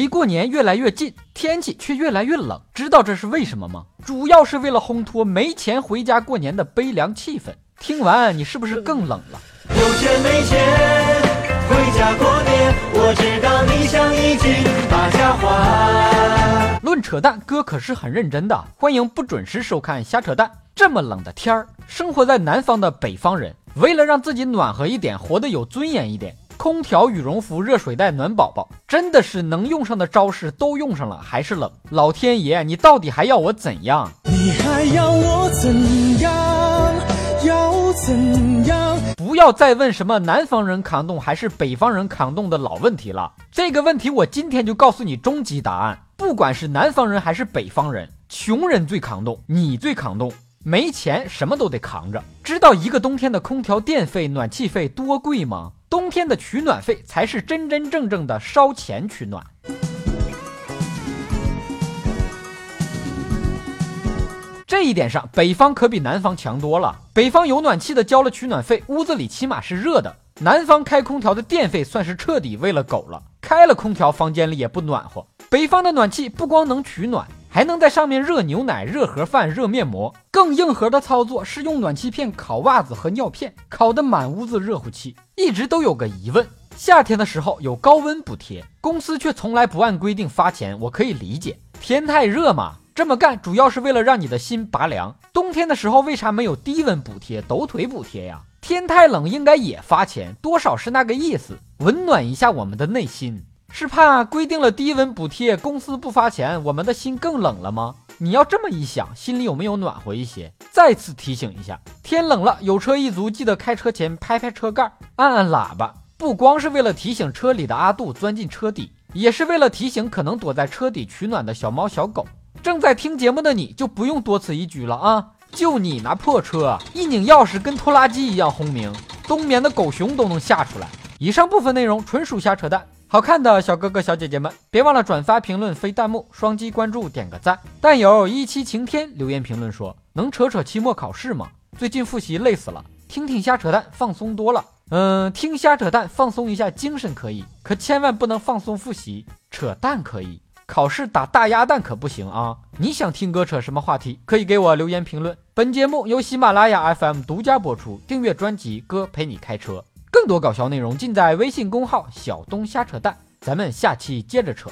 离过年越来越近，天气却越来越冷，知道这是为什么吗？主要是为了烘托没钱回家过年的悲凉气氛。听完你是不是更冷了？有钱没钱回家过年，我知道你想一句把家还。论扯淡，哥可是很认真的。欢迎不准时收看瞎扯淡。这么冷的天儿，生活在南方的北方人，为了让自己暖和一点，活得有尊严一点。空调、羽绒服、热水袋暖宝宝，真的是能用上的招式都用上了，还是冷。老天爷，你到底还要我怎样？你还要我怎样？要怎样？不要再问什么南方人扛冻还是北方人扛冻的老问题了。这个问题我今天就告诉你终极答案：不管是南方人还是北方人，穷人最扛冻，你最扛冻。没钱，什么都得扛着。知道一个冬天的空调电费、暖气费多贵吗？冬天的取暖费才是真真正正的烧钱取暖。这一点上，北方可比南方强多了。北方有暖气的交了取暖费，屋子里起码是热的；南方开空调的电费算是彻底喂了狗了，开了空调，房间里也不暖和。北方的暖气不光能取暖。还能在上面热牛奶、热盒饭、热面膜。更硬核的操作是用暖气片烤袜子和尿片，烤得满屋子热乎气。一直都有个疑问：夏天的时候有高温补贴，公司却从来不按规定发钱，我可以理解，天太热嘛，这么干主要是为了让你的心拔凉。冬天的时候为啥没有低温补贴、抖腿补贴呀？天太冷应该也发钱，多少是那个意思，温暖一下我们的内心。是怕规定了低温补贴，公司不发钱，我们的心更冷了吗？你要这么一想，心里有没有暖和一些？再次提醒一下，天冷了，有车一族记得开车前拍拍车盖，按按喇叭，不光是为了提醒车里的阿杜钻进车底，也是为了提醒可能躲在车底取暖的小猫小狗。正在听节目的你就不用多此一举了啊！就你那破车，一拧钥匙跟拖拉机一样轰鸣，冬眠的狗熊都能吓出来。以上部分内容纯属瞎扯淡。好看的小哥哥小姐姐们，别忘了转发、评论、飞弹幕、双击关注、点个赞。但有一期晴天留言评论说：“能扯扯期末考试吗？最近复习累死了，听听瞎扯淡放松多了。”嗯，听瞎扯淡放松一下精神可以，可千万不能放松复习。扯淡可以，考试打大鸭蛋可不行啊！你想听哥扯什么话题，可以给我留言评论。本节目由喜马拉雅 FM 独家播出，订阅专辑《哥陪你开车》。更多搞笑内容尽在微信公号“小东瞎扯淡”，咱们下期接着扯。